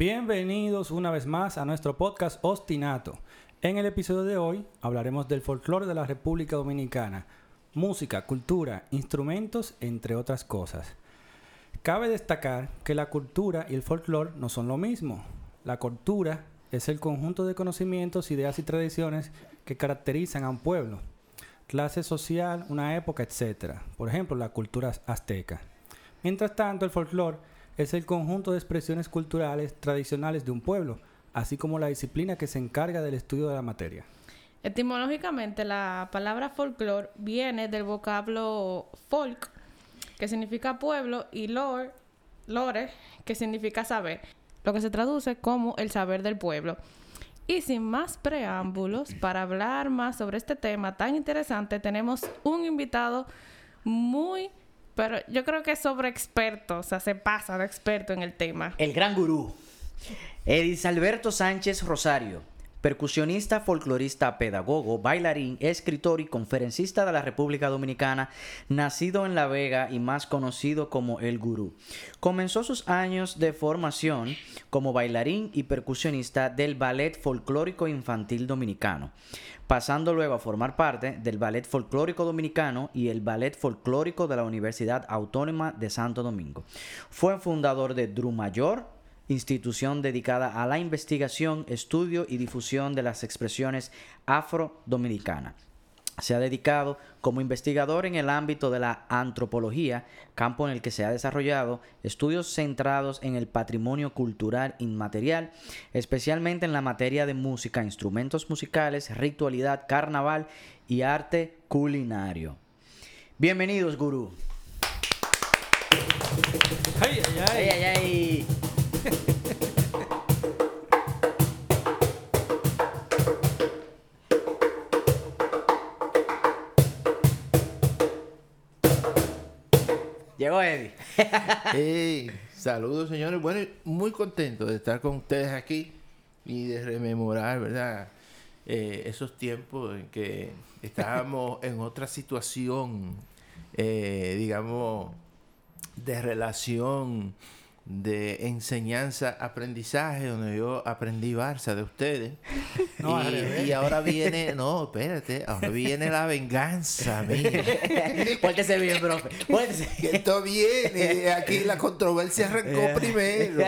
Bienvenidos una vez más a nuestro podcast Ostinato. En el episodio de hoy hablaremos del folclore de la República Dominicana, música, cultura, instrumentos, entre otras cosas. Cabe destacar que la cultura y el folclore no son lo mismo. La cultura es el conjunto de conocimientos, ideas y tradiciones que caracterizan a un pueblo, clase social, una época, etc. Por ejemplo, la cultura azteca. Mientras tanto, el folclore es el conjunto de expresiones culturales tradicionales de un pueblo, así como la disciplina que se encarga del estudio de la materia. Etimológicamente, la palabra folclore viene del vocablo folk, que significa pueblo, y lore, lore, que significa saber, lo que se traduce como el saber del pueblo. Y sin más preámbulos, para hablar más sobre este tema tan interesante, tenemos un invitado muy, pero yo creo que sobre experto, o sea, se pasa de experto en el tema. El gran gurú. Edis Alberto Sánchez Rosario, percusionista, folclorista, pedagogo, bailarín, escritor y conferencista de la República Dominicana, nacido en La Vega y más conocido como El Gurú. Comenzó sus años de formación como bailarín y percusionista del Ballet Folclórico Infantil Dominicano, pasando luego a formar parte del Ballet Folclórico Dominicano y el Ballet Folclórico de la Universidad Autónoma de Santo Domingo. Fue fundador de Drumayor, institución dedicada a la investigación, estudio y difusión de las expresiones afro-dominicanas. Se ha dedicado como investigador en el ámbito de la antropología, campo en el que se ha desarrollado estudios centrados en el patrimonio cultural inmaterial, especialmente en la materia de música, instrumentos musicales, ritualidad, carnaval y arte culinario. Bienvenidos, gurú. ¡Ay, ay, ay! Llegó Eddie. Hey, saludos señores. Bueno, muy contento de estar con ustedes aquí y de rememorar, ¿verdad? Eh, esos tiempos en que estábamos en otra situación, eh, digamos, de relación, de enseñanza, aprendizaje, donde yo aprendí Barça de ustedes. No, y, ahora viene, no, espérate, ahora viene la venganza mía. Cuéntese bien, profe. Cuéntese. Que Esto viene, aquí la controversia arrancó primero.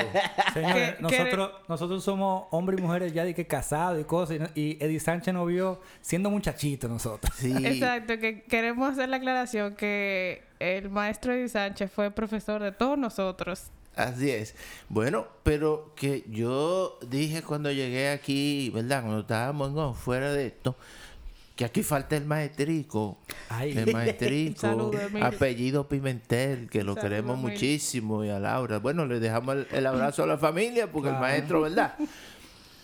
Señores, ¿Qué- nosotros, nosotros somos hombres y mujeres ya de que casados y cosas, y, Eddie Sánchez nos vio siendo muchachito nosotros. Sí. Exacto, que queremos hacer la aclaración que el maestro Eddie Sánchez fue profesor de todos nosotros. Así es. Bueno, pero que yo dije cuando llegué aquí, ¿verdad? Cuando estábamos no, fuera de esto, que aquí falta el maestrico. Ay. El maestrico. Saludos, apellido Pimentel, que lo Saludos, queremos muchísimo. Y a Laura. Bueno, le dejamos el, el abrazo a la familia, porque Claro. el maestro, ¿verdad?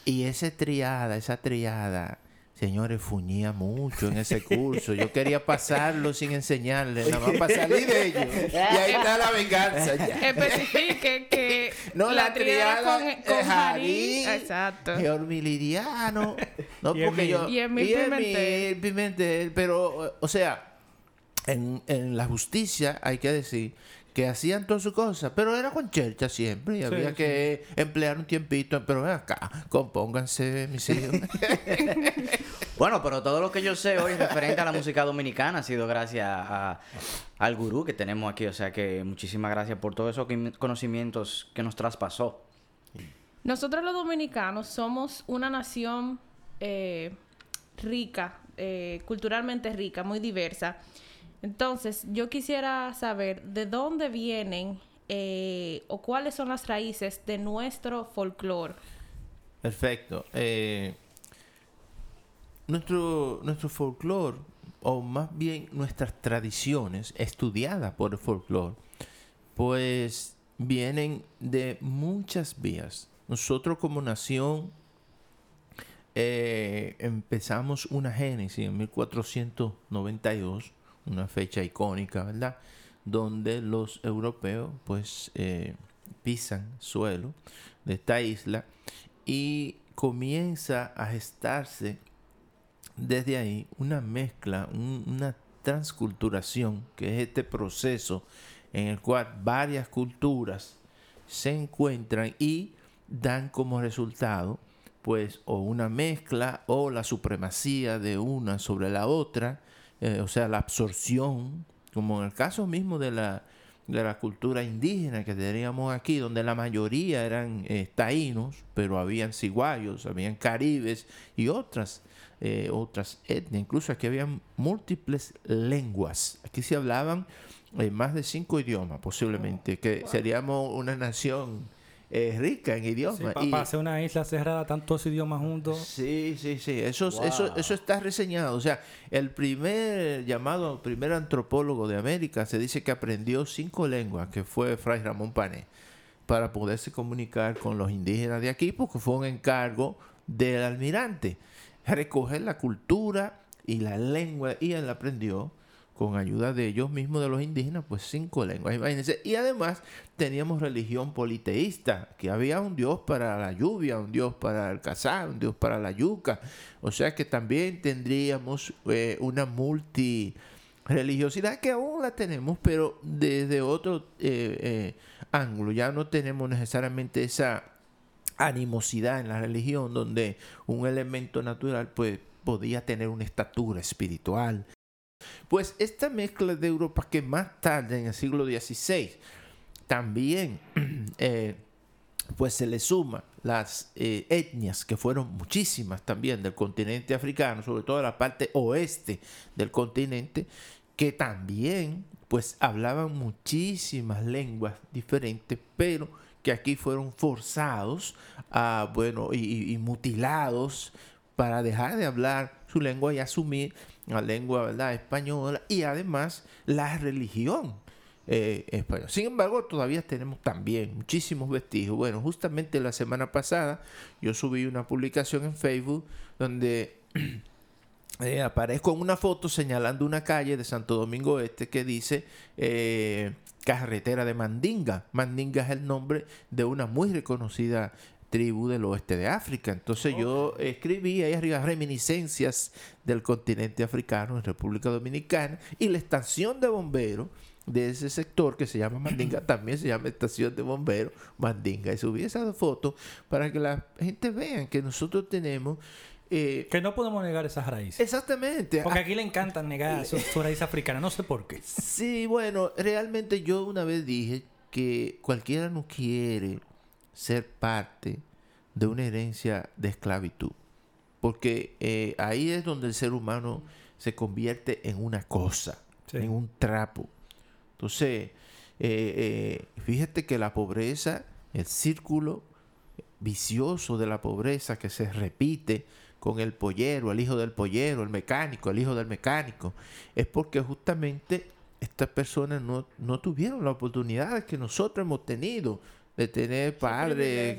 Y esa triada, esa triada. Señores, fuñía mucho en ese curso. Yo quería pasarlo sin enseñarle, nada más para salir de ellos. Y ahí está la venganza. ya. Especifique que No, la triada con, con Jarí, Jarí. Exacto. Geormilidiano. No, Y porque yo. Y Emil Pimentel. Pimentel, Pero, o sea, en, en la justicia hay que decir que hacían todas sus cosas, pero era con chercha siempre y había sí. que emplear un tiempito. Pero ven acá, compónganse, mis hijos. Bueno, pero todo lo que yo sé hoy referente a la música dominicana ha sido gracias a- al gurú que tenemos aquí. O sea que muchísimas gracias por todos esos conocimientos que nos traspasó. Nosotros los dominicanos somos una nación eh, rica, eh, culturalmente rica, muy diversa. Entonces, yo quisiera saber de dónde vienen eh, o cuáles son las raíces de nuestro folclore. Perfecto. Eh, nuestro, nuestro folclore, o más bien nuestras tradiciones estudiadas por el folclore, pues vienen de muchas vías. Nosotros como nación eh, empezamos una génesis en 1492, una fecha icónica, ¿verdad? Donde los europeos pues eh, pisan suelo de esta isla y comienza a gestarse desde ahí una mezcla, un- una transculturación, que es este proceso en el cual varias culturas se encuentran y dan como resultado pues o una mezcla o la supremacía de una sobre la otra, eh, o sea, la absorción, como en el caso mismo de la, de la cultura indígena que teníamos aquí, donde la mayoría eran eh, taínos, pero habían ciguayos, habían caribes y otras, eh, otras etnias. Incluso aquí habían múltiples lenguas. Aquí se hablaban eh, más de cinco idiomas, posiblemente, que seríamos una nación eh, rica en idiomas. Y- para hacer una isla cerrada, tantos idiomas juntos. Sí, sí, sí. Eso, eso, eso está reseñado. O sea, el primer llamado, primer antropólogo de América se dice que aprendió cinco lenguas, que fue Fray Ramón Pané, para poderse comunicar con los indígenas de aquí, porque fue un encargo del almirante. Recoger la cultura y la lengua, y él aprendió con ayuda de ellos mismos, de los indígenas, pues cinco lenguas, imagínense. Y además teníamos religión politeísta, que había un dios para la lluvia, un dios para el cazar, un dios para la yuca. O sea que también tendríamos eh, una multireligiosidad que aún la tenemos, pero desde otro eh, eh, ángulo. Ya no tenemos necesariamente esa animosidad en la religión donde un elemento natural pues podía tener una estatura espiritual. Pues esta mezcla de Europa que más tarde en el siglo XVI también eh, pues se le suma las eh, etnias que fueron muchísimas también del continente africano, sobre todo la parte oeste del continente, que también pues hablaban muchísimas lenguas diferentes, pero que aquí fueron forzados a, bueno, y, mutilados para dejar de hablar su lengua y asumir la lengua ¿verdad? española y además la religión eh, española. Sin embargo, todavía tenemos también muchísimos vestigios. Bueno, justamente la semana pasada yo subí una publicación en Facebook donde eh, aparezco en una foto señalando una calle de Santo Domingo Este que dice eh, carretera de Mandinga. Mandinga es el nombre de una muy reconocida tribu del oeste de África. Entonces yo escribí ahí arriba reminiscencias del continente africano en República Dominicana y la estación de bomberos de ese sector que se llama Mandinga también se llama estación de bomberos Mandinga y subí esa foto para que la gente vea que nosotros tenemos eh, Que no podemos negar esas raíces. exactamente Porque aquí le encanta negar su, su raíz africana. No sé por qué. Sí, bueno, realmente yo una vez dije que cualquiera no quiere ser parte de una herencia de esclavitud. Porque eh, ahí es donde el ser humano se convierte en una cosa, Sí. en un trapo. Entonces, eh, eh, fíjate que la pobreza, el círculo vicioso de la pobreza que se repite con el pollero, el hijo del pollero, el mecánico, el hijo del mecánico, es porque justamente estas personas no, no tuvieron la oportunidad que nosotros hemos tenido de tener padres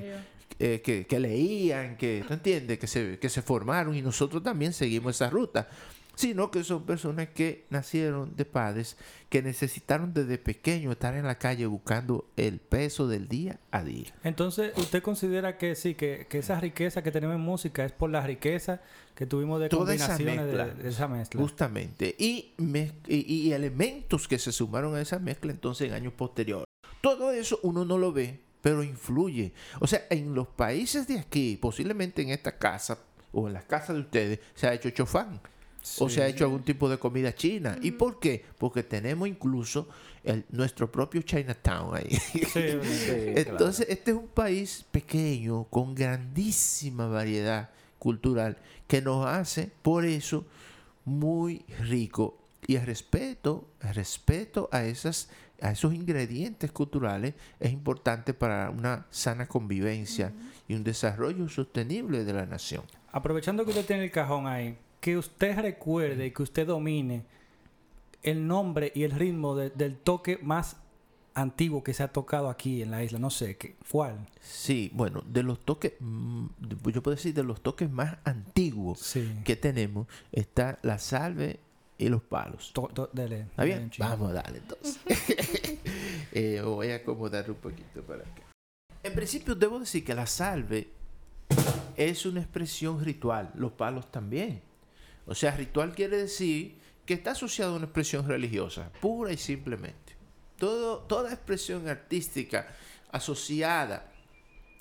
eh, que, que leían, que, ¿tú entiendes? Que se, que se formaron y nosotros también seguimos esa ruta. Sino que son personas que nacieron de padres que necesitaron desde pequeño estar en la calle buscando el peso del día a día. Entonces, ¿usted considera que sí, que, que esa riqueza que tenemos en música es por la riqueza que tuvimos de Toda esa mezcla. de, de esa mezcla? Justamente. Y, mez- y, y elementos que se sumaron a esa mezcla entonces en años posteriores. Todo eso uno no lo ve, pero influye. O sea, en los países de aquí, posiblemente en esta casa o en las casas de ustedes, se ha hecho chofán. O se ha hecho algún tipo de comida china. ¿Y por qué? Porque tenemos incluso el, nuestro propio Chinatown ahí. Sí, Entonces, este es un país pequeño, con grandísima variedad cultural, que nos hace, por eso, muy rico. Y el respeto, el respeto a, esas, a esos ingredientes culturales es importante para una sana convivencia y un desarrollo sostenible de la nación. Aprovechando que usted tiene el cajón ahí, que usted recuerde y que usted domine el nombre y el ritmo de- del toque más antiguo que se ha tocado aquí en la isla? No sé, ¿qué, ¿cuál? Sí, bueno, de los toques, mm, yo puedo decir de los toques más antiguos Sí. que tenemos está la salve y los palos. To- to- dele, ¿Está bien? chingo. Vamos a darle entonces. Eh, voy a acomodar un poquito para acá. En principio debo decir que la salve es una expresión ritual, los palos también. O sea, ritual quiere decir que está asociado a una expresión religiosa, pura y simplemente. Todo, toda expresión artística asociada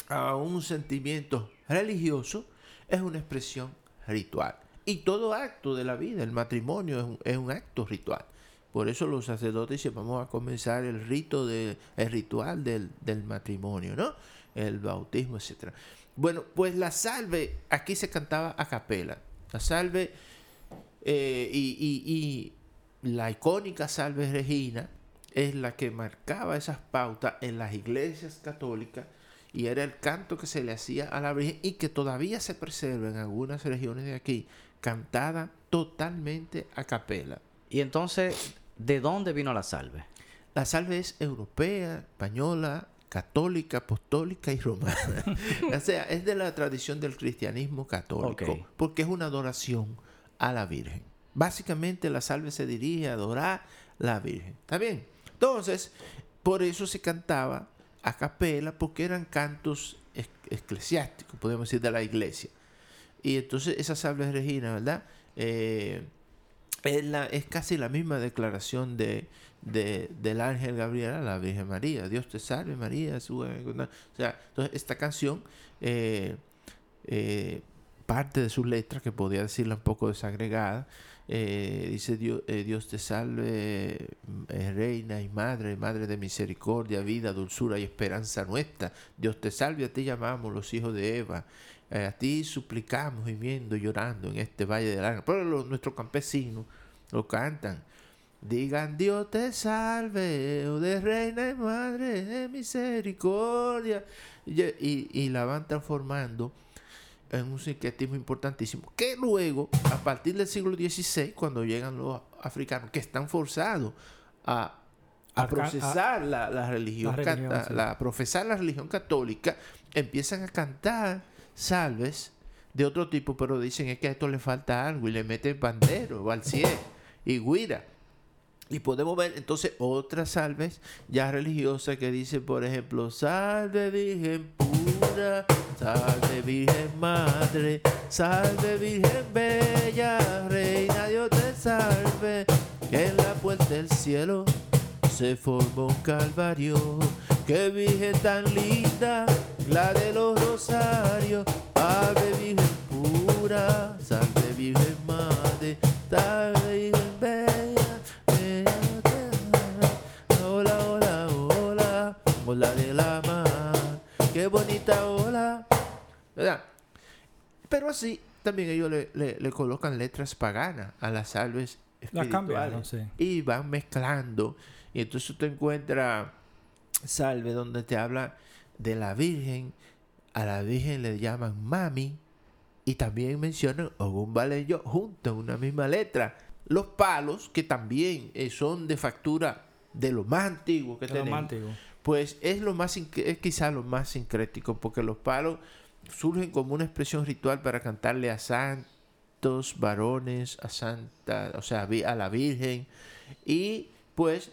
a un sentimiento religioso es una expresión ritual. Y todo acto de la vida, el matrimonio es un, es un acto ritual. Por eso los sacerdotes dicen, vamos a comenzar el rito, de, el ritual del, del matrimonio, ¿no? El bautismo, etcétera. Bueno, pues la salve, aquí se cantaba a capela. La salve eh, y, y- y la icónica salve Regina es la que marcaba esas pautas en las iglesias católicas y era el canto que se le hacía a la Virgen y que todavía se preserva en algunas regiones de aquí, cantada totalmente a capela. Y entonces, ¿de dónde vino la salve? La salve es europea, española, católica, apostólica y romana. o sea, es de la tradición del cristianismo católico, porque es una adoración a la Virgen. Básicamente la salve se dirige a adorar la Virgen. ¿Está bien? Entonces, por eso se cantaba a capela, porque eran cantos ec- eclesiásticos, podemos decir, de la iglesia. Y entonces esa salve Regina, ¿verdad? Eh, es, la- es casi la misma declaración de, de- del ángel Gabriel a la Virgen María. Dios te salve María. su- O sea, entonces esta canción, eh, eh, parte de sus letras, que podría decirla un poco desagregada, dice Dios, Dios te salve, reina y madre, madre de misericordia, vida, dulzura y esperanza nuestra. Dios te salve, a ti llamamos los hijos de Eva. Eh, a ti suplicamos gimiendo, llorando en este valle de lágrimas. Pero los- nuestros campesinos lo cantan. Digan Dios te salve, oh de reina y madre de misericordia. Y, y- y la van transformando en un sincretismo importantísimo. Que luego, a partir del siglo XVI, cuando llegan los africanos, que están forzados a, a procesar la, la religión, la religión, cata- sí. la- profesar la religión católica, empiezan a cantar salves de otro tipo, pero dicen es que a esto le falta algo y le meten pandero, valsier y guira. Y podemos ver entonces otras salves ya religiosas que dicen, por ejemplo, salve Virgen pura, salve Virgen Madre, salve Virgen Bella, Reina Dios te salve, que en la puerta del cielo se formó un calvario. Qué Virgen tan linda, la de los rosarios, Ave Virgen pura, salve Virgen Madre, salve Virgen Bella, Bella te- Hola, hola, hola, hola de la mar, qué bonita hola, ¿verdad? Pero así también ellos le, le- le colocan letras paganas a las salves La espirituales cambiaron, sí. y van mezclando. Y entonces tú encuentras salve donde te habla de la Virgen. A la Virgen le llaman mami. Y también mencionan Ogún Valeyo junto en una misma letra. Los palos, que también eh, son de factura de lo más antiguo que De lo tenemos. más antiguo. Pues es lo más es quizá lo más sincrético, porque los palos surgen como una expresión ritual para cantarle a santos, varones, a santa, o sea, a la Virgen. Y pues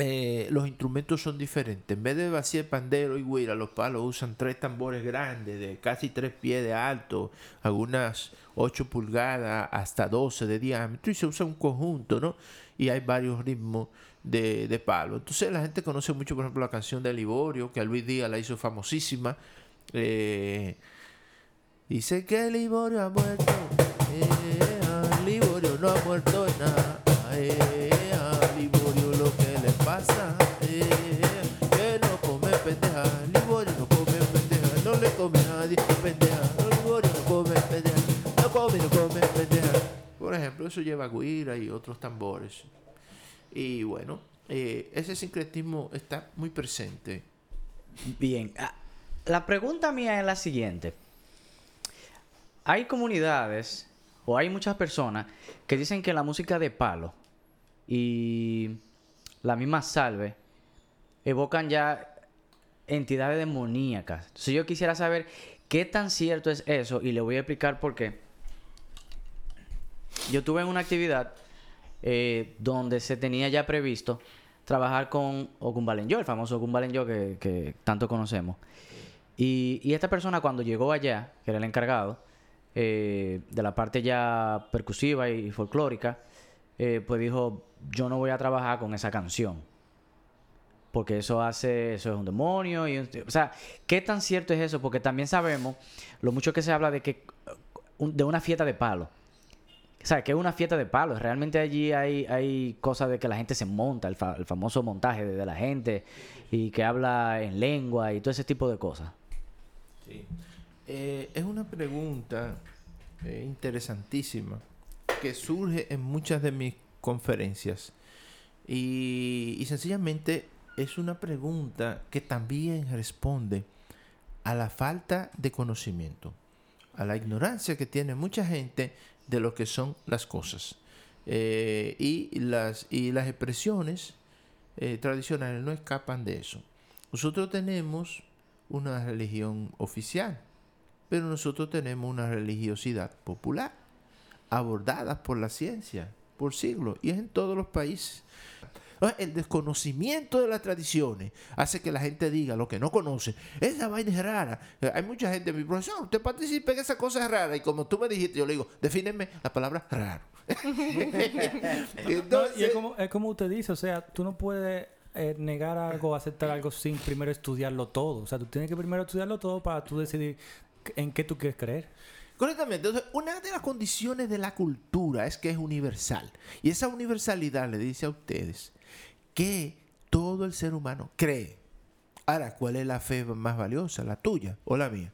eh, los instrumentos son diferentes. En vez de vacío pandero y guira, los palos usan tres tambores grandes de casi tres pies de alto, algunas 8 pulgadas hasta 12 de diámetro y se usa un conjunto, ¿no? Y hay varios ritmos de, de palo. Entonces la gente conoce mucho, por ejemplo, la canción de Liborio, que a Luis Díaz la hizo famosísima. Eh, dice que Liborio ha muerto. eh, Liborio no ha muerto eso lleva guira y otros tambores. Y bueno, eh, ese sincretismo está muy presente. Bien, ah, la pregunta mía es la siguiente. Hay comunidades o hay muchas personas que dicen que la música de palo y la misma salve evocan ya entidades demoníacas. Entonces yo quisiera saber qué tan cierto es eso y le voy a explicar por qué. Yo tuve una actividad eh, donde se tenía ya previsto trabajar con Ogunbalenyo, el famoso Ogunbalenyo que, que tanto conocemos. Y, esta persona cuando llegó allá, que era el encargado, eh, de la parte ya percusiva y folclórica, eh, pues dijo, yo no voy a trabajar con esa canción. Porque eso hace, eso es un demonio. Y, o sea, ¿qué tan cierto es eso? Porque también sabemos lo mucho que se habla de que de una fiesta de palo. O sea, que es una fiesta de palos. Realmente allí hay, hay cosas de que la gente se monta, el, fa- el famoso montaje de, de la gente, y que habla en lengua y todo ese tipo de cosas. Sí. Eh, es una pregunta eh, interesantísima que surge en muchas de mis conferencias y, y sencillamente es una pregunta que también responde a la falta de conocimiento, a la ignorancia que tiene mucha gente de lo que son las cosas. Eh, y, las, y las expresiones eh, tradicionales no escapan de eso. Nosotros tenemos una religión oficial, pero nosotros tenemos una religiosidad popular, abordada por la ciencia por siglos, y es en todos los países. Ahora, El desconocimiento de las tradiciones hace que la gente diga lo que no conoce. Esa vaina es rara. Eh, Hay mucha gente, mi profesor, usted participa en esa cosa rara. Y como tú me dijiste, yo le digo, defíneme la palabra raro. No, y es como, es como usted dice, o sea, tú no puedes eh, negar algo o aceptar algo sin primero estudiarlo todo. O sea, tú tienes que primero estudiarlo todo para tú decidir en qué tú quieres creer. Correctamente. Entonces, una de las condiciones de la cultura es que es universal. Y esa universalidad le dice a ustedes que todo el ser humano cree. Ahora, ¿cuál es la fe más valiosa? ¿La tuya o la mía?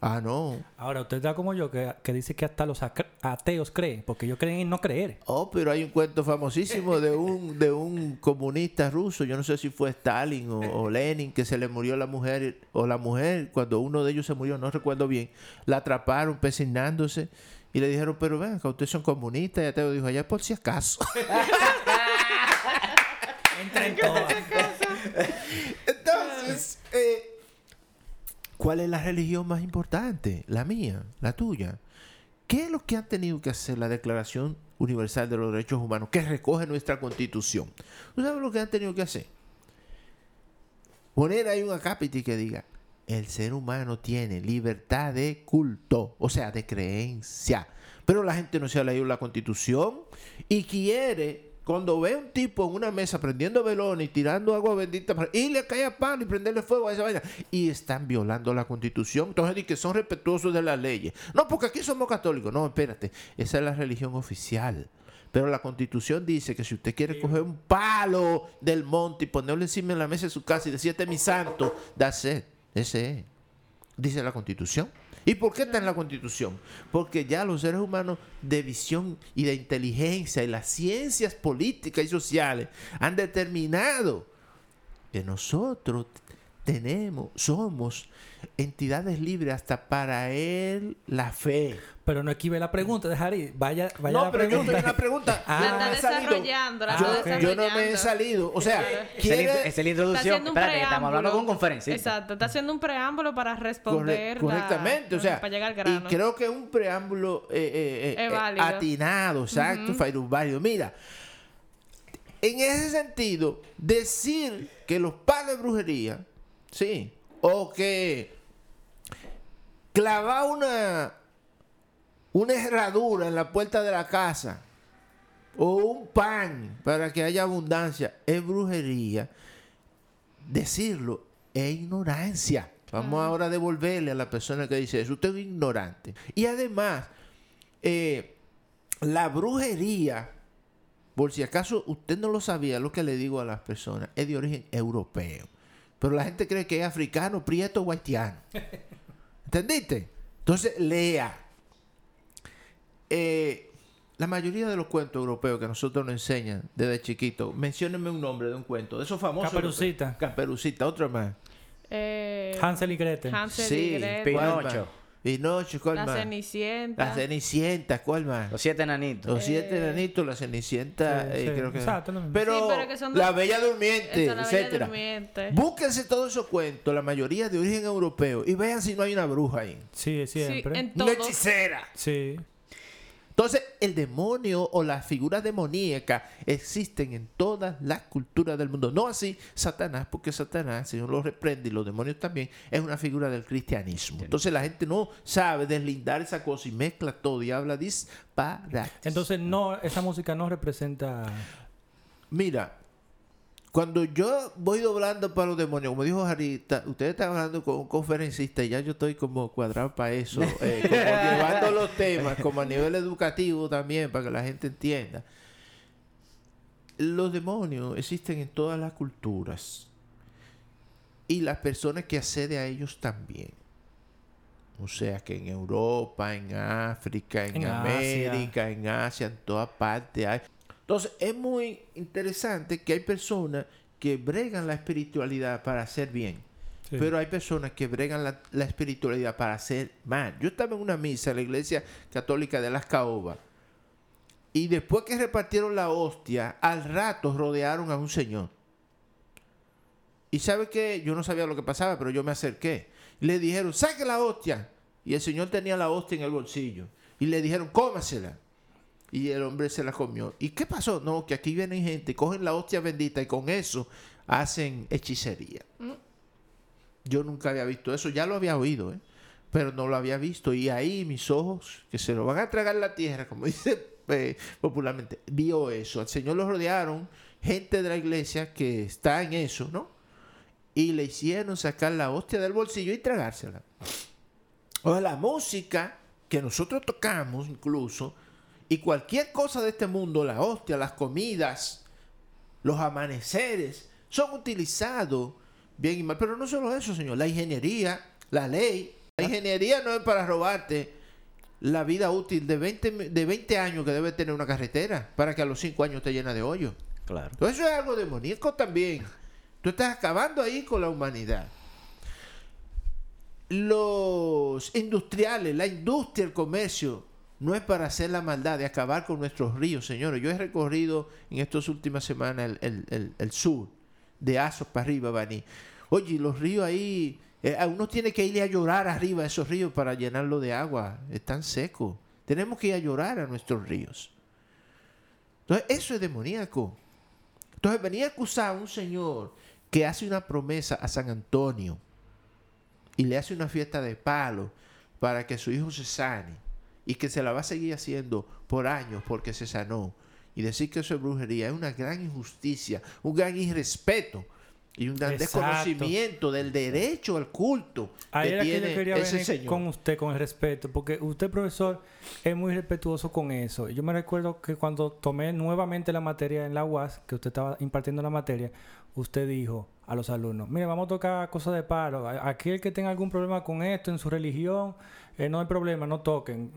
Ah, no. Ahora, usted está como yo, que, que dice que hasta los ateos creen, porque ellos creen en no creer. Oh, pero hay un cuento famosísimo de un, de un comunista ruso, yo no sé si fue Stalin o, o Lenin, que se le murió la mujer, o la mujer, cuando uno de ellos se murió, no recuerdo bien, la atraparon pesignándose y le dijeron, pero ven, que ustedes son comunistas, y Ateo dijo, allá por si acaso. Entra en todas. Entonces, eh, ¿cuál es la religión más importante? La mía, la tuya. ¿Qué es lo que han tenido que hacer la Declaración Universal de los Derechos Humanos, que recoge nuestra Constitución? ¿Tú sabes lo que han tenido que hacer? Poner ahí un acápite que diga, el ser humano tiene libertad de culto, o sea, de creencia. Pero la gente no se ha leído la Constitución y quiere, cuando ve a un tipo en una mesa prendiendo velones y tirando agua bendita, y le cae a palo y prenderle fuego a esa vaina, y están violando la Constitución. Entonces dicen que son respetuosos de las leyes. No, porque aquí somos católicos. No, espérate, esa es la religión oficial. Pero la constitución dice que si usted quiere coger un palo del monte y ponerlo encima de la mesa de su casa y decir, es mi santo, da sed. Ese es. Dice la constitución. ¿Y por qué está en la constitución? Porque ya los seres humanos de visión y de inteligencia y las ciencias políticas y sociales han determinado que nosotros tenemos, somos entidades libres hasta para él la fe. Pero no esquive la pregunta, dejar ir. Vaya, vaya no, la pero yo pregunta. estoy en la pregunta. Ah. La Yo no está me he salido. desarrollando, la Yo, yo no me he salido. O sea, Esa es la, quiere... es la introducción. Espérate, estamos hablando con conferencista. Exacto, está haciendo un preámbulo para Corre- responder. la- correctamente, o sea, para llegar al y grano. creo que es un preámbulo eh, eh, eh, Es eh, atinado, exacto, Fairuz, válido. Mira, en ese sentido, decir que los palos de brujería, sí, o que clavar una, una herradura en la puerta de la casa, o un pan para que haya abundancia, es brujería decirlo es ignorancia. Vamos ahora a devolverle a la persona que dice eso. Usted es ignorante. Y además, eh, la brujería, por si acaso usted no lo sabía, lo que le digo a las personas, es de origen europeo. Pero la gente cree que es africano, prieto o haitiano. ¿Entendiste? Entonces, lea. Eh, la mayoría de los cuentos europeos que nosotros nos enseñan desde chiquito, menciónenme un nombre de un cuento, de esos famosos. Caperucita. Caperucita, otro más. Eh, Hansel y Gretel. Hansel Sí, y Gretel. Pinocho. ¿Cuál más? Pinocho, ¿cuál La más? Cenicienta. La Cenicienta, ¿cuál más? Los siete enanitos. Los siete Eh, enanitos, la Cenicienta, Sí, eh, sí, creo que... exacto. Pero, Sí, pero que son la dos- Bella Durmiente, Esa, la Bella etcétera. Durmiente. Búsquense todos esos cuentos, la mayoría de origen europeo, y vean si no hay una bruja ahí. Sí, Sí, siempre. en Una hechicera. Sí. Entonces, el demonio o las figuras demoníacas existen en todas las culturas del mundo. No así Satanás, porque Satanás, si uno lo reprende y los demonios también, es una figura del cristianismo. Entonces, la gente no sabe deslindar esa cosa y mezcla todo y habla disparates. Entonces, no, esa música no representa. Mira, cuando yo voy doblando para los demonios, como dijo Jarita, ustedes están hablando con un conferencista y ya yo estoy como cuadrado para eso, eh, como llevando los temas, como a nivel educativo también, para que la gente entienda. Los demonios existen en todas las culturas y las personas que acceden a ellos también. O sea que en Europa, en África, en, En Asia. América, en Asia, en todas partes hay. Entonces es muy interesante que hay personas que bregan la espiritualidad para hacer bien. Sí. Pero hay personas que bregan la, la espiritualidad para hacer mal. Yo estaba en una misa en la iglesia católica de las Caobas. Y después que repartieron la hostia, al rato rodearon a un señor. Y sabe que yo no sabía lo que pasaba, pero yo me acerqué. Le dijeron, saque la hostia. Y el señor tenía la hostia en el bolsillo. Y le dijeron, cómasela. Y el hombre se la comió. ¿Y qué pasó? No, que aquí vienen gente, cogen la hostia bendita y con eso hacen hechicería. Yo nunca había visto eso, ya lo había oído, ¿eh? pero no lo había visto. Y ahí mis ojos, que se lo van a tragar la tierra, como dice eh, popularmente, vio eso. Al Señor lo rodearon gente de la iglesia que está en eso, ¿no? Y le hicieron sacar la hostia del bolsillo y tragársela. O sea, la música que nosotros tocamos incluso, y cualquier cosa de este mundo, la hostia, las comidas, los amaneceres, son utilizados bien y mal. Pero no solo eso, señor. La ingeniería, la ley. La ingeniería no es para robarte la vida útil de 20, mi- de 20 años que debe tener una carretera para que a los 5 años te llena de hoyo. Claro. Entonces eso es algo demoníaco también. Tú estás acabando ahí con la humanidad. Los industriales, la industria, el comercio, no es para hacer la maldad de acabar con nuestros ríos, señores. Yo he recorrido en estas últimas semanas el, el- el- sur, de Azos para arriba, Baní. Oye, los ríos ahí, eh, uno tiene que ir a llorar arriba a esos ríos para llenarlo de agua. Están secos. Tenemos que ir a llorar a nuestros ríos. Entonces, eso es demoníaco. Entonces venía a acusar a un señor que hace una promesa a San Antonio y le hace una fiesta de palo para que su hijo se sane y que se la va a seguir haciendo por años porque se sanó. Y decir que eso es brujería es una gran injusticia, un gran irrespeto y un gran Exacto. desconocimiento del derecho al culto Ahí que era que tiene yo quería ese venir señor. con usted, con el respeto, porque usted, profesor, es muy respetuoso con eso. Yo me recuerdo que cuando tomé nuevamente la materia en la UAS, que usted estaba impartiendo la materia, usted dijo a los alumnos, mire, vamos a tocar cosas de palo. A- Aquel que tenga algún problema con esto en su religión, eh, no hay problema, no toquen,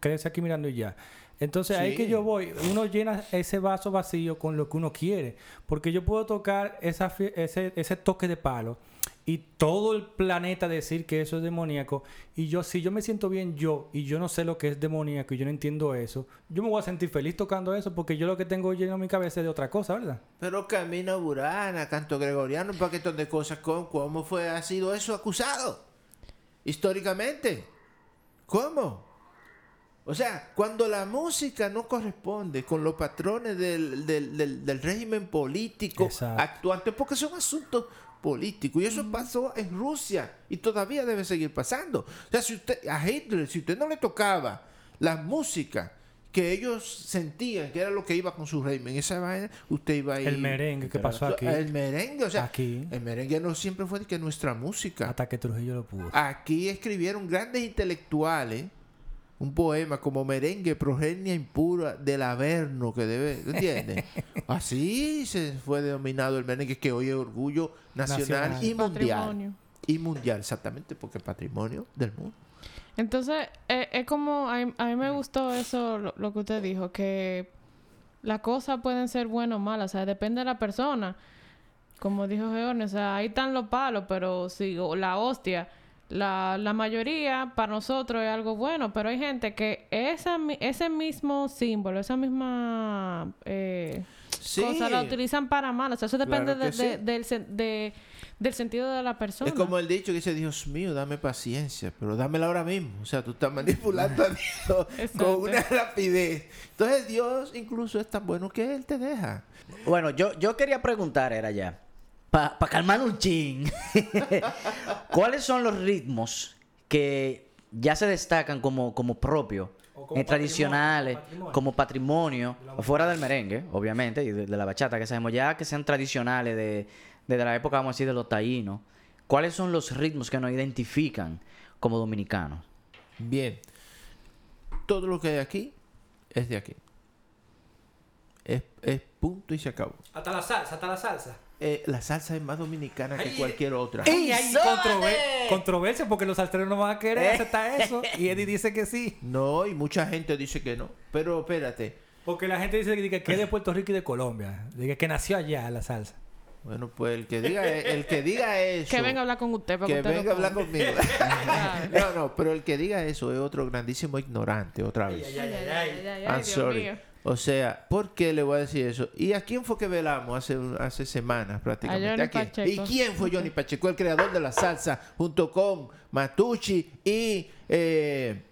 quédense aquí mirando y ya. Entonces ahí que yo voy, uno llena ese vaso vacío con lo que uno quiere, porque yo puedo tocar esa, ese, ese toque de palo y todo el planeta decir que eso es demoníaco y yo si yo me siento bien yo y yo no sé lo que es demoníaco y yo no entiendo eso, yo me voy a sentir feliz tocando eso porque yo lo que tengo lleno en mi cabeza es de otra cosa, ¿verdad? Pero Camino Burana, canto gregoriano, un paquetón de cosas. ¿Cómo, cómo fue, ha sido eso acusado? Históricamente. ¿Cómo? O sea, cuando la música no corresponde con los patrones del, del- del- del régimen político Exacto. actuante, porque son asuntos políticos. Y eso pasó en Rusia y todavía debe seguir pasando. O sea, si usted, a Hitler, si usted no le tocaba la música que ellos sentían que era lo que iba con su régimen, esa vaina, usted iba a ir... El merengue que pasó aquí, El merengue, o sea, Aquí. el merengue no siempre fue de que nuestra música. hasta que Trujillo lo pudo. Aquí escribieron grandes intelectuales un poema como merengue progenia impura del Averno que debe, ¿entiendes? Así se fue denominado el merengue que hoy es orgullo nacional, Nacional. y mundial. Patrimonio. Y mundial, exactamente, porque es patrimonio del mundo. Entonces, eh, es como, a mí, a mí me gustó eso, lo, lo que usted dijo, que las cosas pueden ser buenas o malas, o sea, depende de la persona. Como dijo George, o sea, ahí están los palos, pero si o la hostia, La, la mayoría para nosotros es algo bueno, pero hay gente que esa, ese mismo símbolo, esa misma eh, Sí. cosa la utilizan para mal. O sea, eso depende Claro de- sí. de- del sentido de la persona. Es como el dicho que dice, Dios mío, dame paciencia, pero dámela ahora mismo. O sea, tú estás manipulando a Dios con una rapidez. Entonces Dios incluso es tan bueno que Él te deja. Bueno, yo, yo quería preguntar, era ya, para calmar un chin, ¿cuáles son los ritmos que ya se destacan como, como propios, como eh, tradicionales, patrimonio, como patrimonio, fuera del merengue, obviamente, y de, de la bachata, que sabemos ya que sean tradicionales de, desde la época, vamos a decir, de los taínos? ¿Cuáles son los ritmos que nos identifican como dominicanos? Bien. Todo lo que hay aquí es de aquí. Es, es punto y se acabó. Hasta la salsa, hasta la salsa. Eh, la salsa es más dominicana que cualquier otra. Y hay controver- controversia porque los salteros no van a querer aceptar eso. Y Eddie dice que sí. No, y mucha gente dice que no. Pero espérate. Porque la gente dice que, que es de Puerto Rico y de Colombia. Dice que nació allá la salsa. Bueno, pues el que diga, el que diga eso. que venga a hablar con usted. para que usted venga a hablar conmigo. no, no, pero el que diga eso es otro grandísimo ignorante otra vez. Ay, ay, ay, ay, ay, I'm sorry. O sea, ¿por qué le voy a decir eso? ¿Y a quién fue que velamos hace, un- hace semanas prácticamente? A Johnny quién? Pacheco. ¿Y quién fue Johnny Pacheco? El creador de la salsa, junto con Matucci y... eh,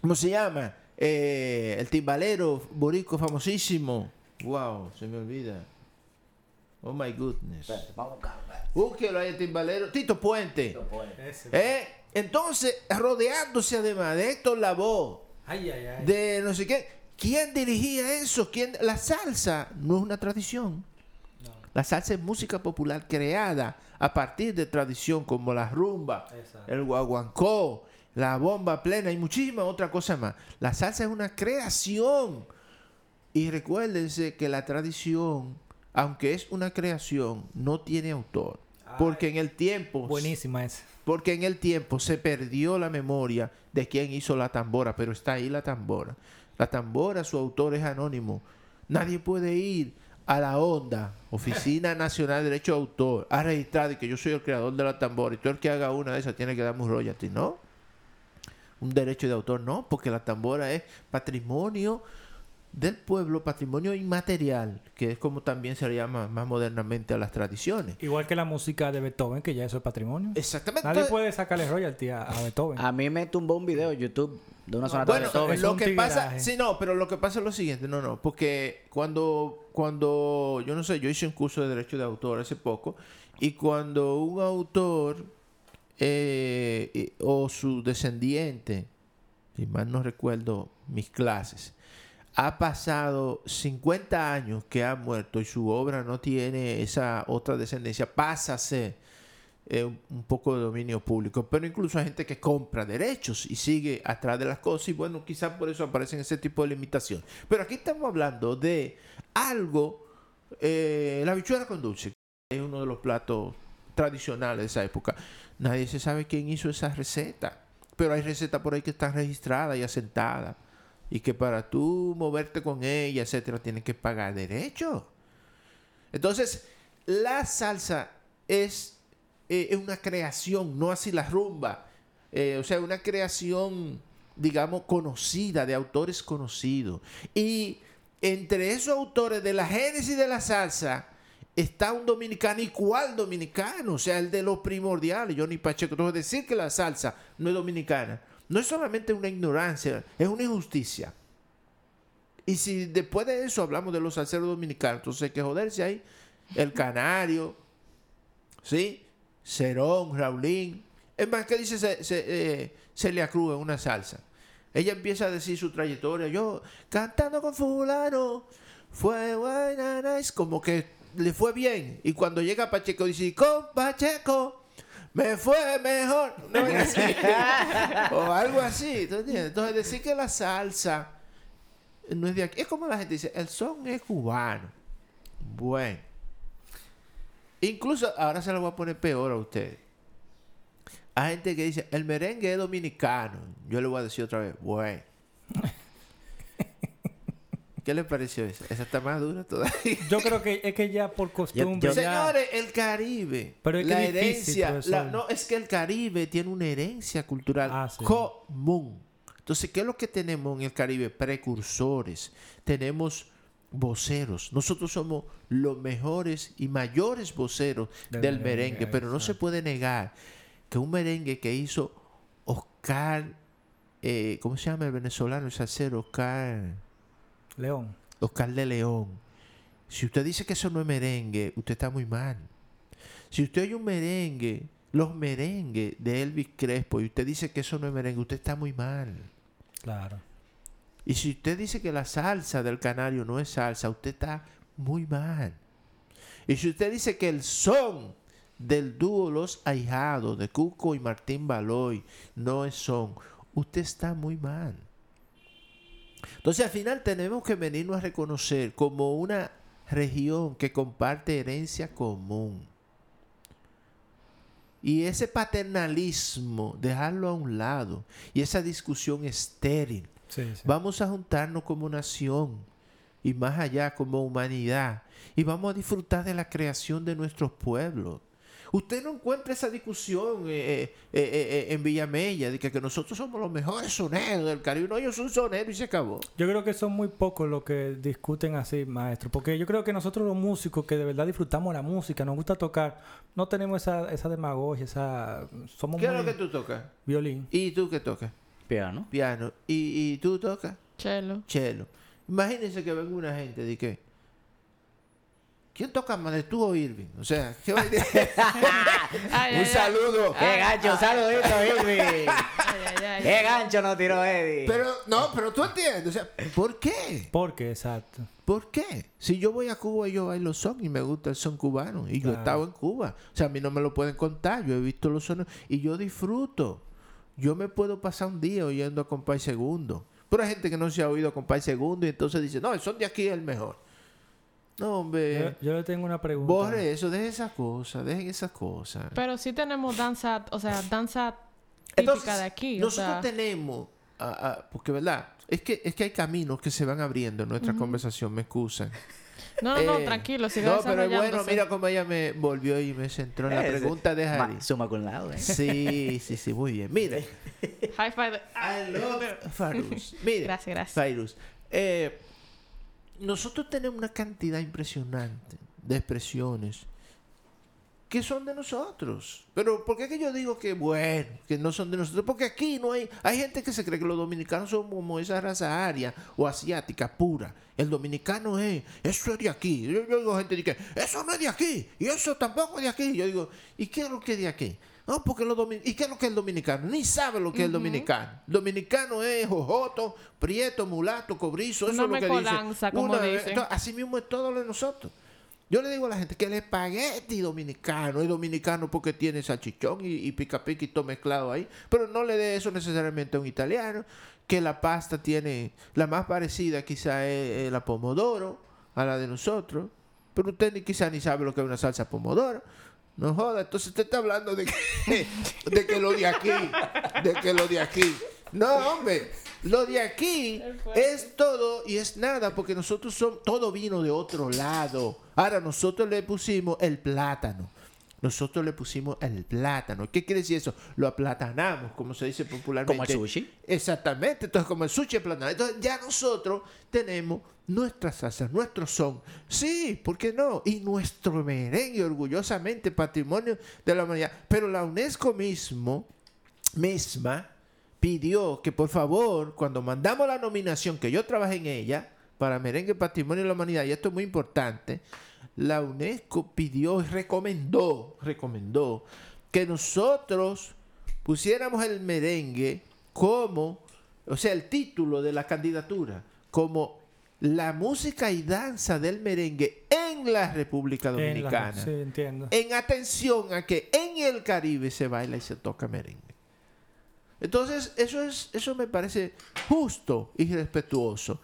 ¿Cómo se llama? Eh, el timbalero borico famosísimo. Wow, se me olvida. Oh my goodness. Búsquelo ahí, el timbalero. Tito Puente. Ese. ¿Eh? Entonces, rodeándose además de Héctor Lavoe, Ay, ay, ay. de no sé qué. ¿Quién dirigía eso? ¿Quién? La salsa no es una tradición. La salsa es música popular creada a partir de tradición como la rumba, Exacto. el guaguancó, la bomba plena y muchísimas otras cosas más. La salsa es una creación. Y recuérdense que la tradición, aunque es una creación, no tiene autor. Porque en el tiempo Buenísima esa. porque en el tiempo se perdió la memoria de quién hizo la tambora, pero está ahí la tambora. La tambora, su autor es anónimo. Nadie puede ir a la onda, Oficina Nacional de Derecho de Autor, a registrar de que yo soy el creador de la tambora y tú el que haga una de esas tiene que darme un royalty, ¿no? Un derecho de autor, no, porque la tambora es patrimonio del pueblo, patrimonio inmaterial, que es como también se le llama más modernamente a las tradiciones. Igual que la música de Beethoven, que ya eso es patrimonio. Exactamente. Nadie puede sacarle royalty a, a Beethoven. A mí me tumbó un video en YouTube de una sonata Bueno, de Beethoven. lo que pasa, sí, no, pero lo que pasa es lo siguiente, no, no, porque cuando, cuando, yo no sé, yo hice un curso de derecho de autor hace poco y cuando un autor eh, o su descendiente, si mal no recuerdo mis clases, ha pasado 50 años que ha muerto y su obra no tiene esa otra descendencia, pasa a ser eh, un- poco de dominio público. Pero incluso hay gente que compra derechos y sigue atrás de las cosas y bueno, quizás por eso aparecen ese tipo de limitaciones. Pero aquí estamos hablando de algo, eh, la bichuela con dulce, es uno de los platos tradicionales de esa época. Nadie se sabe quién hizo esa receta, pero hay recetas por ahí que están registradas y asentadas y que para tú moverte con ella, etcétera, tienes que pagar derechos. Entonces, la salsa es, eh, una creación, no así la rumba. Eh, o sea, una creación, digamos, conocida, de autores conocidos. Y entre esos autores de la génesis de la salsa está un dominicano. ¿Y cuál dominicano? O sea, el de los primordiales, Johnny Pacheco. Entonces, decir que la salsa no es dominicana no es solamente una ignorancia, es una injusticia. Y si después de eso hablamos de los salseros dominicanos, entonces hay que joderse ahí. El Canario, ¿sí? Cerón, Raulín. Es más, ¿qué dice Ce- Ce- eh, Celia Cruz en una salsa? Ella empieza a decir su trayectoria. Yo cantando con fulano, fue buena, nice", como que le fue bien. Y cuando llega Pacheco dice, con Pacheco me fue mejor. No o algo así. ¿tú entiendes? Entonces decir que la salsa no es de aquí. Es como la gente dice, el son es cubano. Bueno. Incluso ahora se lo voy a poner peor a ustedes. Hay gente que dice, el merengue es dominicano. Yo le voy a decir otra vez, bueno. ¿Qué le pareció esa? Esa está más dura todavía. Yo creo que es que ya por costumbre. yo- ya- Señores, el Caribe, Pero es que la difícil, herencia, la- no, es que el Caribe tiene una herencia cultural Ah, sí. común. Entonces, ¿qué es lo que tenemos en el Caribe? Precursores, tenemos voceros. Nosotros somos los mejores y mayores voceros Del del, merengue, merengue, pero no se puede negar que un merengue que hizo Oscar, eh, ¿cómo se llama el venezolano, el salsero? Oscar... León. Oscar de León. Si usted dice que eso no es merengue, usted está muy mal. Si usted oye un merengue, los merengues de Elvis Crespo, y usted dice que eso no es merengue, usted está muy mal. Claro. Y si usted dice que la salsa del canario no es salsa, usted está muy mal. Y si usted dice que el son del dúo Los Ahijados de Cuco y Martín Baloy no es son, usted está muy mal. Entonces al final tenemos que venirnos a reconocer como una región que comparte herencia común. Y ese paternalismo, dejarlo a un lado. Y esa discusión estéril. Sí, sí. Vamos a juntarnos como nación y más allá como humanidad. Y vamos a disfrutar de la creación de nuestros pueblos. Usted no encuentra esa discusión eh, eh, eh, eh, en Villamella de que, que nosotros somos los mejores soneros del Caribe. No, yo soy un sonero y se acabó. Yo creo que son muy pocos los que discuten así, maestro. Porque yo creo que nosotros los músicos que de verdad disfrutamos la música, nos gusta tocar, no tenemos esa, esa demagogia, esa... Somos ¿Qué es lo que tú tocas? Violín. ¿Y tú qué tocas? Piano. Piano. ¿Y, y tú tocas? Chelo. Chelo. Imagínense que venga una gente de que... ¿Quién toca más de tú o Irving? O sea, ¿qué va a decir? Ay, un ay, saludo. ¡Qué gancho! ¡Un saludito, Irving! ay, ay, ay, ay. ¡Qué gancho nos tiró Eddie! Pero, no, pero tú entiendes. O sea, ¿por qué? Porque, exacto. ¿Por qué? Si yo voy a Cuba y yo bailo son y me gusta el son cubano y yo he Claro. estado en Cuba. O sea, a mí no me lo pueden contar. Yo he visto los sones y yo disfruto. Yo me puedo pasar un día oyendo a Compay Segundo. Pero hay gente que no se ha oído a Compay Segundo y entonces dice, no, el son de aquí es el mejor. No, Yo, hombre. yo le tengo una pregunta. Borre eso, dejen esas cosas, dejen esas cosas. Pero sí tenemos danza, o sea, danza típica Entonces, de aquí. O Nosotros sea, tenemos, porque verdad, es que, es que hay caminos que se van abriendo en nuestra conversación, me excusan. no, no, no, Eh, tranquilo, sigue No, pero es bueno, mira cómo ella me volvió y me centró en la Ese. pregunta de Harry. Suma con lado, ¿eh? Sí, sí, sí, muy bien. Mire, High five. I love Farus. Mire, Gracias, gracias. Fairuz, eh, nosotros tenemos una cantidad impresionante de expresiones que son de nosotros. Pero ¿por qué que yo digo que bueno, que no son de nosotros? Porque aquí no hay hay gente que se cree que los dominicanos son como esa raza aria o asiática pura. El dominicano es eso es de aquí. Yo, yo digo gente que eso no es de aquí y eso tampoco es de aquí. Yo digo, ¿y qué es lo que es de aquí? No, porque los domin- ¿Y qué es lo que es el dominicano? Ni sabe lo que es el dominicano. Dominicano es jojoto, prieto, mulato, cobrizo. Eso es lo que dice. como Una- dicen. entonces, así mismo es todo lo de nosotros. Yo le digo a la gente que el espagueti dominicano es dominicano porque tiene salchichón y, y pica pica y todo mezclado ahí, pero no le dé eso necesariamente a un italiano, que la pasta tiene, la más parecida quizá es, es la pomodoro a la de nosotros, pero usted ni quizá ni sabe lo que es una salsa pomodoro. No joda, entonces usted está hablando de que, de que lo de aquí, de que lo de aquí. No, hombre, lo de aquí es todo y es nada porque nosotros somos, todo vino de otro lado. Ahora nosotros le pusimos el plátano. Nosotros le pusimos el plátano. ¿Qué quiere decir eso? Lo aplatanamos, como se dice popularmente. Como el sushi. Exactamente. Entonces, como el sushi aplanado. Entonces, ya nosotros tenemos nuestra salsa, nuestro son. Sí, ¿por qué no? Y nuestro merengue, orgullosamente, patrimonio de la humanidad. Pero la UNESCO mismo, misma, pidió que por favor, cuando mandamos la nominación, que yo trabajé en ella, para Merengue Patrimonio de la Humanidad, y esto es muy importante, la UNESCO pidió y recomendó, recomendó que nosotros pusiéramos el merengue como, o sea, el título de la candidatura, como la música y danza del merengue en la República En la- Dominicana. sí, entiendo. En atención a que en el Caribe se baila y se toca merengue. Entonces, eso es eso me parece justo y respetuoso.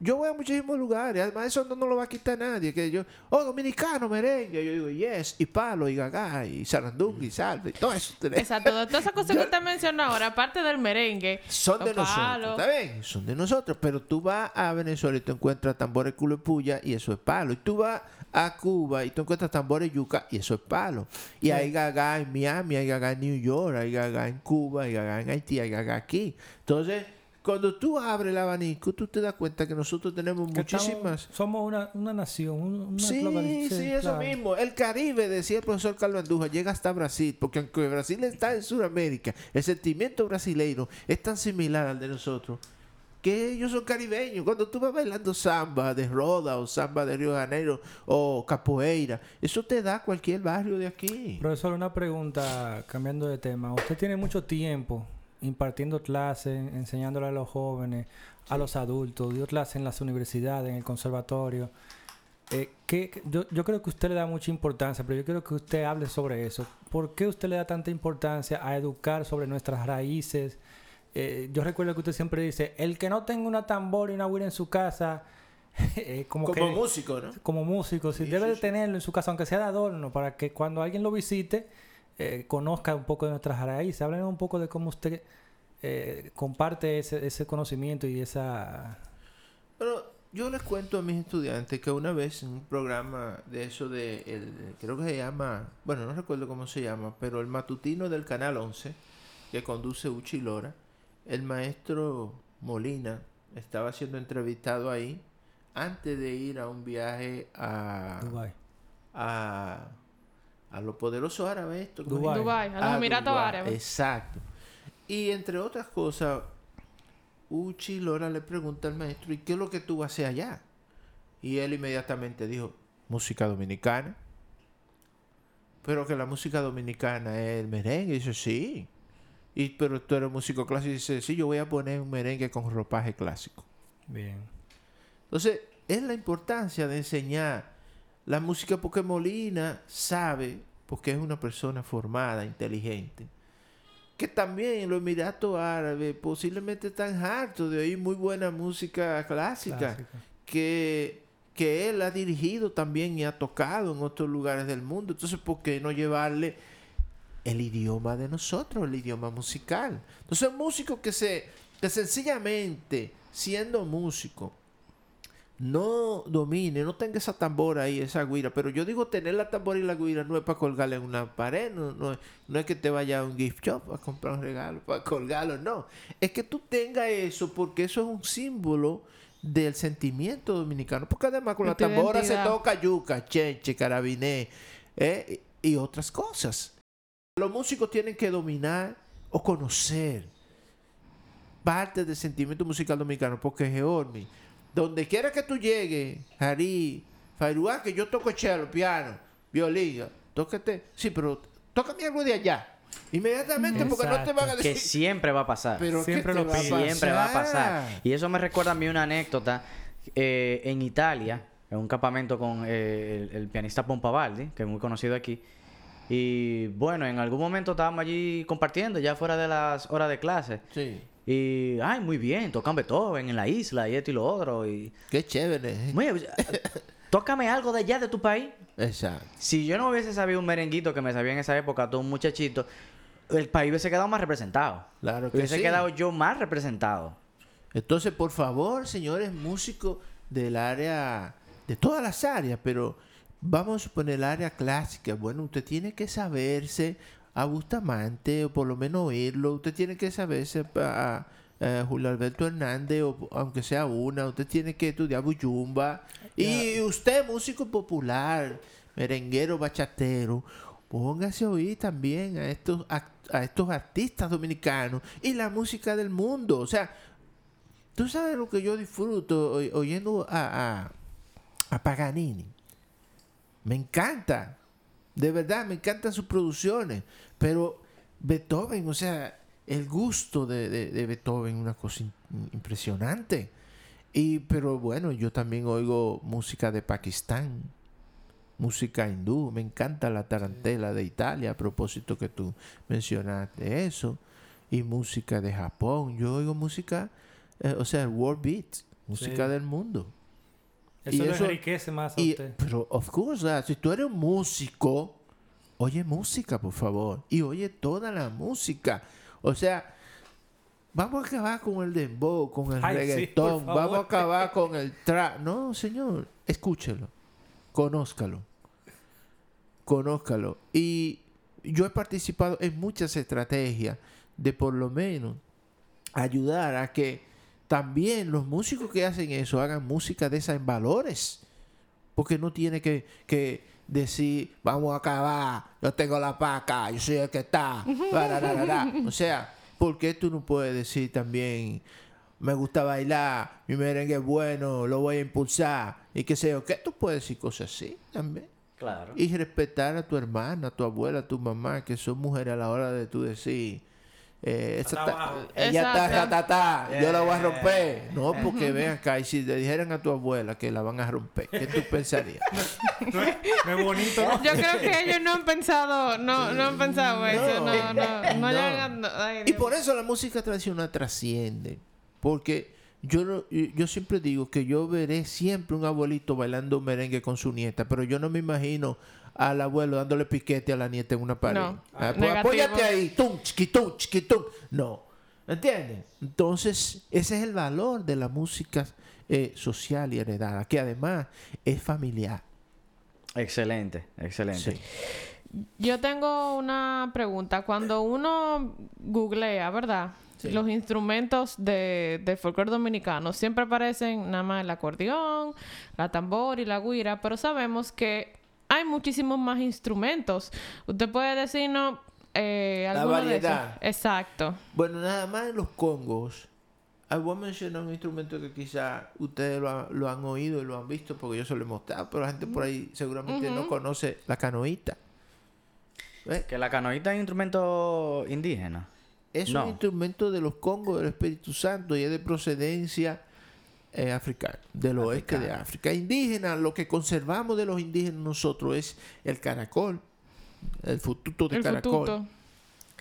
Yo voy a muchísimos lugares, además eso no, no lo va a quitar nadie. Que yo, oh, dominicano, merengue. Yo digo, yes, y palo, y gaga, y sarandunga, y salve, y todo eso. Exacto, todas esas cosas que usted mencionó ahora, aparte del merengue, Son de nosotros. ¿está bien? Son de nosotros, pero tú vas a Venezuela y tú encuentras tambores culo de puya y eso es palo. Y tú vas a Cuba y tú encuentras tambores yuca y eso es palo. Y hay gaga en Miami, hay gaga en New York, hay gaga en Cuba, hay gaga en Haití, hay gaga aquí. Entonces, cuando tú abres el abanico, tú te das cuenta que nosotros tenemos Que estamos- muchísimas... somos una, una nación, un- una Sí, sí, eso mismo. El Caribe, decía el profesor Carlos Andújar, llega hasta Brasil, porque aunque Brasil está en Sudamérica, el sentimiento brasileño es tan similar al de nosotros que ellos son caribeños. Cuando tú vas bailando samba de Roda o samba de Río de Janeiro o capoeira, eso te da cualquier barrio de aquí. Profesor, una pregunta, cambiando de tema. Usted tiene mucho tiempo impartiendo clases, enseñándole a los jóvenes, a los adultos, dio clases en las universidades, en el conservatorio. Eh, ¿qué- qué- yo, yo creo que usted le da mucha importancia, pero yo quiero que usted hable sobre eso. ¿Por qué usted le da tanta importancia a educar sobre nuestras raíces? Eh, yo recuerdo que usted siempre dice, el que no tenga una tambor y una huira en su casa, eh, como, Como que, músico, ¿no? como músico, sí, Sí, debe sí, de tenerlo en su casa, aunque sea de adorno, para que cuando alguien lo visite, eh, conozca un poco de nuestras raíces. Háblenos un poco de cómo usted eh, comparte ese, ese conocimiento y esa... Pero yo les cuento a mis estudiantes que una vez en un programa de eso de, el, creo que se llama, bueno, no recuerdo cómo se llama, pero el matutino del Canal 11, que conduce Uchi Lora, el maestro Molina estaba siendo entrevistado ahí antes de ir a un viaje a, Dubái. a, a los poderosos árabes. esto. Dubái, a los Ah, Emiratos Árabes. Exacto. Y entre otras cosas, Uchi Lora le pregunta al maestro, ¿y qué es lo que tú vas a hacer allá? Y él inmediatamente dijo, música dominicana. Pero que la música dominicana es el merengue. Y dice, sí. Y, pero tú eres músico clásico. Y dice, sí, yo voy a poner un merengue con ropaje clásico. Bien. Entonces, es la importancia de enseñar la música porque Molina sabe, porque es una persona formada, inteligente, que también en los Emiratos Árabes posiblemente están hartos de oír muy buena música clásica, Clásica. que, que él ha dirigido también y ha tocado en otros lugares del mundo. Entonces, ¿por qué no llevarle el idioma de nosotros, el idioma musical? Entonces, un músico que se que sencillamente siendo músico no domine, no tenga esa tambora ahí, esa guira. Pero yo digo, tener la tambora y la guira no es para colgarla en una pared, no, no, es- no es que te vaya a un gift shop a comprar un regalo para colgarlo, no. Es que tú tengas eso porque eso es un símbolo del sentimiento dominicano. Porque además con la tambora identidad. se toca yuca, chenche, carabiné eh, y otras cosas. Los músicos tienen que dominar o conocer parte del sentimiento musical dominicano, porque Geormi, donde quiera que tú llegues, Jari, Fairuá, que yo toco cello, piano, violín, tócate, sí, pero tócame algo de allá. Inmediatamente, porque no te van a Que decir. siempre va a pasar. Pero Siempre ¿qué te lo va. Siempre va a pasar. pasar? Y eso me recuerda a mí una anécdota eh, en Italia, en un campamento con eh, el, el pianista Pompavaldi, que es muy conocido aquí. Y bueno, en algún momento estábamos allí compartiendo, ya fuera de las horas de clase. Sí, Y, ay, muy bien, tocan Beethoven en la isla y esto y lo otro. Y, qué chévere. ¿eh? muy, tócame algo de allá de tu país. Exacto. Si yo no hubiese sabido un merenguito que me sabía en esa época, todo un muchachito, el país hubiese quedado más representado. Claro que Hubiese sí. quedado yo más representado. Entonces, por favor, señores músicos del área, de todas las áreas, pero vamos a suponer el área clásica. Bueno, usted tiene que saberse a Bustamante, o por lo menos oírlo. Usted tiene que saberse a, a Julio Alberto Hernández, o aunque sea una. Usted tiene que estudiar Buyumba. Y usted, músico popular, merenguero, bachatero, póngase a oír también a estos, act- a estos artistas dominicanos y la música del mundo. O sea, Tú sabes lo que yo disfruto oy- oyendo a, a, a Paganini. Me encanta. De verdad, me encantan sus producciones. Pero Beethoven, o sea, el gusto de, de, de Beethoven, una cosa in- impresionante. Y, pero bueno, yo también oigo música de Pakistán, música hindú. Me encanta la tarantela de Italia, a propósito que tú mencionaste eso. Y música de Japón. Yo oigo música, eh, o sea, world beat. música Sí. del mundo. Eso Y lo eso- enriquece más a Y, usted. pero, of course, si tú eres un músico, oye música, por favor. Y oye toda la música. O sea, vamos a acabar con el dembow, con el Ay, reggaetón. vamos a acabar con el trap. No, señor, escúchelo. Conózcalo. Conózcalo. Y yo he participado en muchas estrategias de por lo menos ayudar a que también los músicos que hacen eso hagan música de esa en valores. Porque no tiene que, que decir, vamos a acabar, yo tengo la paca, yo soy el que está. O sea, ¿por qué tú no puedes decir también, me gusta bailar, mi merengue es bueno, lo voy a impulsar? Y qué sé yo, ¿qué tú puedes decir cosas así también? Claro. Y respetar a tu hermana, a tu abuela, a tu mamá, que son mujeres a la hora de tú decir, eh, esa ta- ella está ratatá, yo la voy a romper. No, porque ven acá, y si le dijeran a tu abuela que la van a romper, ¿qué tú pensarías? No es, no es bonito, ¿no? Yo creo que ellos no han pensado, no, no han pensado eso, no, no, no, No. llegan ay, Y por eso la música tradicional trasciende. Porque yo, yo siempre digo que yo veré siempre un abuelito bailando merengue con su nieta, pero yo no me imagino al abuelo dándole piquete a la nieta en una pared. No. Ah, pues apóyate ahí, tum, chiquitum, chiquitum. No. ¿Entiendes? Entonces, ese es el valor de la música eh, social y heredada, que además es familiar. Excelente, excelente. Sí. Yo tengo una pregunta. Cuando uno googlea, ¿verdad? Sí. Los instrumentos de, de folclore dominicano siempre aparecen nada más el acordeón, la tambor y la guira, pero sabemos que hay muchísimos más instrumentos. Usted puede decirnos eh, La alguno de esos? variedad. Exacto. Bueno, nada más en los congos. ah, Voy a mencionar un instrumento que quizá ustedes lo, ha- lo han oído y lo han visto porque yo se lo he mostrado, pero la gente por ahí seguramente no conoce la canoita. Que la canoita es un instrumento indígena. Es No. un instrumento de los congos del Espíritu Santo y es de procedencia eh, africana, del oeste de África. Indígena, lo que conservamos de los indígenas nosotros es el caracol, el fututo de el caracol. fututo.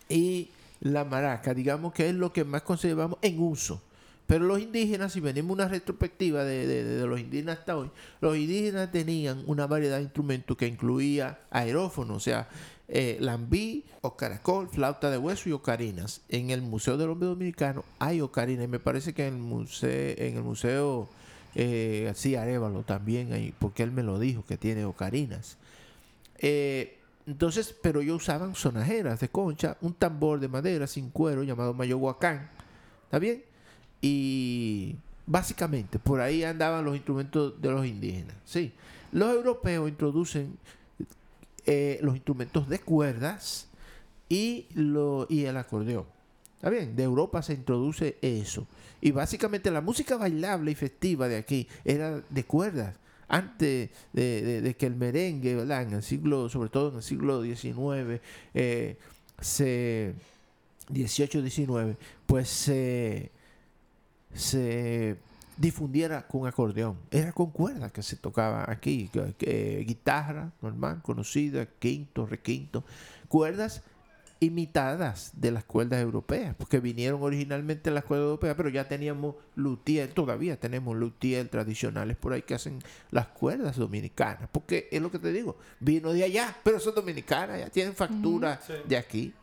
y la maraca, digamos que es lo que más conservamos en uso. Pero los indígenas, si venimos a una retrospectiva de, de- de los indígenas hasta hoy, los indígenas tenían una variedad de instrumentos que incluía aerófonos, o sea, eh, lambí, o caracol, flauta de hueso y ocarinas. En el Museo del Hombre Dominicano hay ocarinas, y me parece que en el museo, en el museo eh, también hay, porque él me lo dijo que tiene ocarinas. Eh, entonces, pero ellos usaban sonajeras de concha, un tambor de madera sin cuero llamado mayohuacán. ¿Está bien? Y básicamente por ahí andaban los instrumentos de los indígenas. Sí. Los europeos introducen eh, los instrumentos de cuerdas y, lo, y el acordeón. ¿Está bien? De Europa se introduce eso. Y básicamente la música bailable y festiva de aquí era de cuerdas. Antes de, que el merengue, ¿verdad? En el siglo, sobre todo en el siglo XIX, eh, se 18-19, pues se, se difundiera con acordeón. Era con cuerdas que se tocaba aquí. que- que- guitarra normal, conocida, quinto, requinto. Cuerdas imitadas de las cuerdas europeas, porque vinieron originalmente las cuerdas europeas, pero ya teníamos luthier, todavía tenemos luthier tradicionales por ahí que hacen las cuerdas dominicanas, porque es lo que te digo, vino de allá, pero son dominicanas, ya tienen factura Sí. de aquí.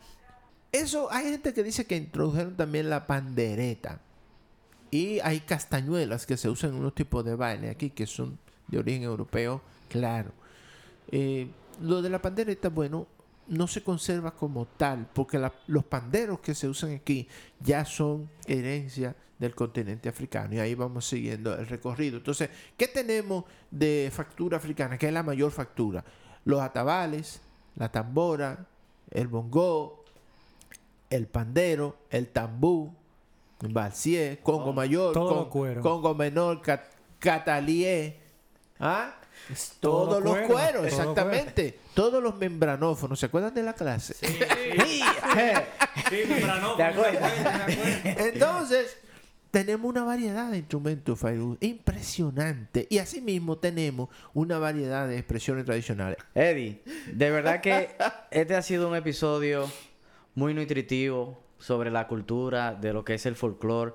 Eso, hay gente que dice que introdujeron también la pandereta. Y hay castañuelas que se usan en unos tipos de baile aquí que son de origen europeo, claro. Eh, lo de la pandereta, bueno, no se conserva como tal, porque los panderos que se usan aquí ya son herencia del continente africano. Y ahí vamos siguiendo el recorrido. Entonces, ¿qué tenemos de factura africana? Que es la mayor factura. Los atabales, la tambora, el bongo, el pandero, el tambú, el balsié, congo mayor, todo con- cuero. congo menor, cat- catalié, ¿ah? Todo Todos los cuero, cueros, todo exactamente. Todos los membranófonos, ¿se acuerdan de la clase? Sí, membranoso, ¿Te acuerdas? me acuerdo, me acuerdo. Entonces, tenemos una variedad de instrumentos, Fairuz, impresionante. Y asimismo tenemos una variedad de expresiones tradicionales. Eddie, de verdad que este ha sido un episodio muy nutritivo sobre la cultura de lo que es el folclore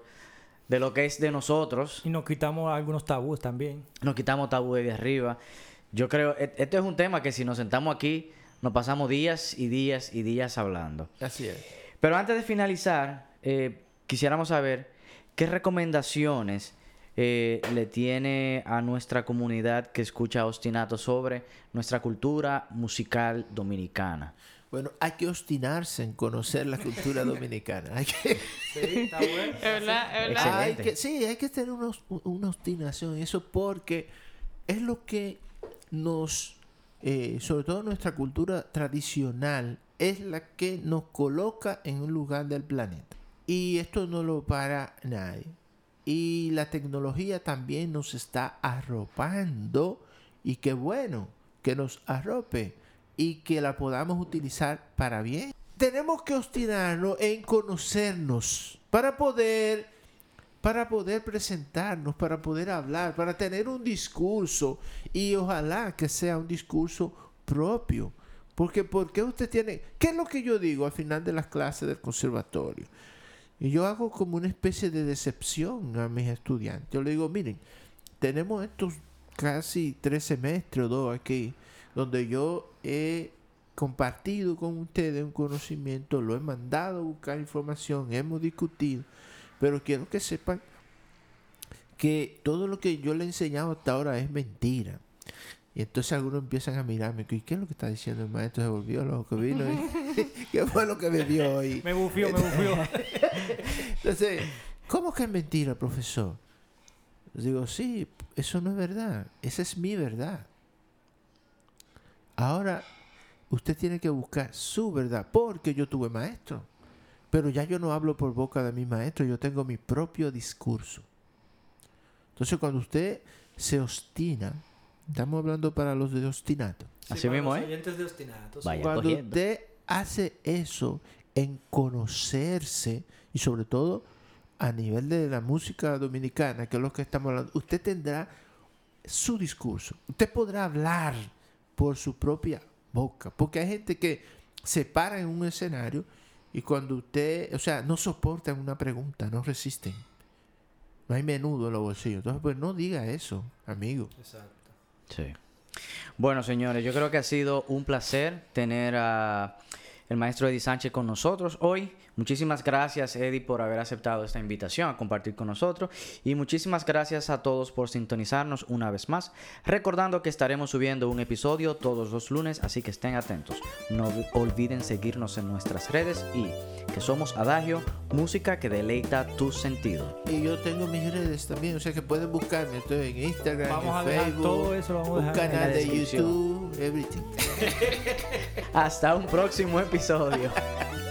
de lo que es de nosotros. Y nos quitamos algunos tabús también. Nos quitamos tabú de arriba. Yo creo, e- esto es un tema que si nos sentamos aquí, nos pasamos días y días y días hablando. Así es. Pero antes de finalizar, eh, quisiéramos saber qué recomendaciones eh, le tiene a nuestra comunidad que escucha Ostinato sobre nuestra cultura musical dominicana. Bueno, hay que obstinarse en conocer la cultura dominicana. Hay que, Sí, está bueno. Es verdad, es verdad. Excelente. hay que- sí, hay que tener una, os- una obstinación en eso porque es lo que nos, eh, sobre todo nuestra cultura tradicional, es la que nos coloca en un lugar del planeta. Y esto no lo para nadie. Y la tecnología también nos está arropando y qué bueno que nos arrope y que la podamos utilizar para bien. Tenemos que obstinarnos en conocernos para poder para poder presentarnos, para poder hablar, para tener un discurso y ojalá que sea un discurso propio. Porque ¿por qué usted tiene qué es lo que yo digo al final de las clases del conservatorio? Y yo hago como una especie de decepción a mis estudiantes. Yo le digo, miren, tenemos estos casi tres semestres o dos aquí, donde yo he compartido con ustedes un conocimiento, lo he mandado a buscar información, hemos discutido, pero quiero que sepan que todo lo que yo le he enseñado hasta ahora es mentira. Y entonces algunos empiezan a mirarme, ¿y qué es lo que está diciendo el maestro? Se volvió loco, vino y- ¿Qué fue lo que me dio hoy? Me bufió, me bufió. Entonces, ¿cómo que es mentira, profesor? Les digo, sí, eso no es verdad. Esa es mi verdad. Ahora, usted tiene que buscar su verdad, porque yo tuve maestro. Pero ya yo no hablo por boca de mi maestro, yo tengo mi propio discurso. Entonces, cuando usted se obstina, estamos hablando para los de ostinato. Así mismo, los ¿eh? oyentes de Ostinato. Vaya. Cuando cogiendo. usted hace eso en conocerse y sobre todo a nivel de la música dominicana, que es lo que estamos hablando, usted tendrá su discurso. Usted podrá hablar por su propia boca, porque hay gente que se para en un escenario y cuando usted, o sea, no soportan una pregunta, no resisten. No hay menudo en los bolsillos. Entonces, pues no diga eso, amigo. Exacto. Sí. Bueno, señores, yo creo que ha sido un placer tener a el maestro Eddie Sánchez con nosotros hoy. Muchísimas gracias, Eddie, por haber aceptado esta invitación a compartir con nosotros. Y muchísimas gracias a todos por sintonizarnos una vez más. Recordando que estaremos subiendo un episodio todos los lunes, así que estén atentos. No olviden seguirnos en nuestras redes y que somos Adagio, música que deleita tus sentidos. Y yo tengo mis redes también, o sea que pueden buscarme. Estoy en Instagram, Vamos a en dejar Facebook, todo eso, lo vamos a un dejar en canal de. YouTube, everything. Hasta un próximo episodio.